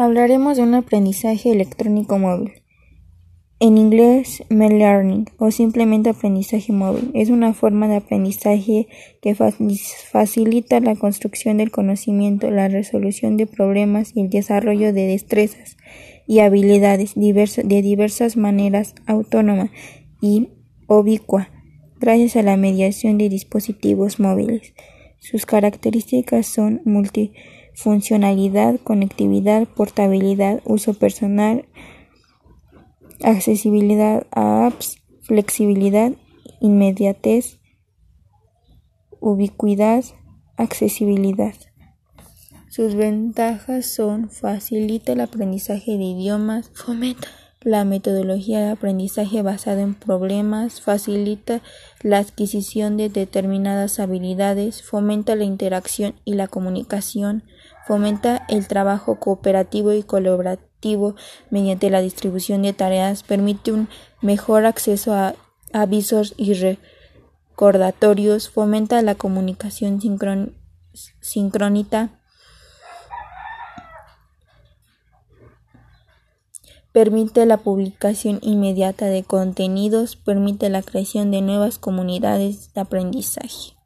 Hablaremos de un aprendizaje electrónico móvil. En inglés, M-Learning o simplemente aprendizaje móvil es una forma de aprendizaje que facilita la construcción del conocimiento, la resolución de problemas y el desarrollo de destrezas y habilidades de diversas maneras autónoma y ubicua gracias a la mediación de dispositivos móviles. Sus características son multifuncionalidad, conectividad, portabilidad, uso personal, accesibilidad a apps, flexibilidad, inmediatez, ubicuidad, accesibilidad. Sus ventajas son facilita el aprendizaje de idiomas, fomenta la metodología de aprendizaje basada en problemas, facilita la adquisición de determinadas habilidades, fomenta la interacción y la comunicación, fomenta el trabajo cooperativo y colaborativo mediante la distribución de tareas, permite un mejor acceso a avisos y recordatorios, fomenta la comunicación sincrónica, permite la publicación inmediata de contenidos, permite la creación de nuevas comunidades de aprendizaje.